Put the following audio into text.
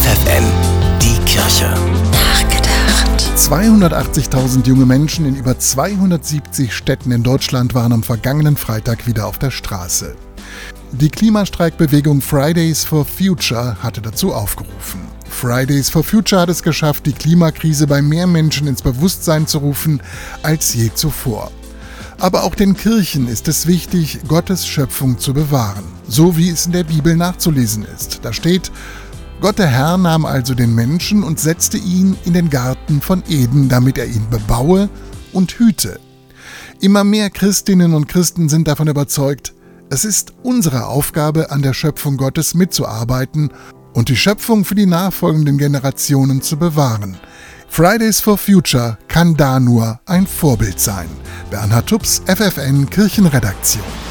FFN, die Kirche. Nachgedacht. 280.000 junge Menschen in über 270 Städten in Deutschland waren am vergangenen Freitag wieder auf der Straße. Die Klimastreikbewegung Fridays for Future hatte dazu aufgerufen. Fridays for Future hat es geschafft, die Klimakrise bei mehr Menschen ins Bewusstsein zu rufen als je zuvor. Aber auch den Kirchen ist es wichtig, Gottes Schöpfung zu bewahren, so wie es in der Bibel nachzulesen ist. Da steht, Gott der Herr nahm also den Menschen und setzte ihn in den Garten von Eden, damit er ihn bebaue und hüte. Immer mehr Christinnen und Christen sind davon überzeugt, es ist unsere Aufgabe, an der Schöpfung Gottes mitzuarbeiten und die Schöpfung für die nachfolgenden Generationen zu bewahren. Fridays for Future kann da nur ein Vorbild sein. Bernhard Tubbs, FFN Kirchenredaktion.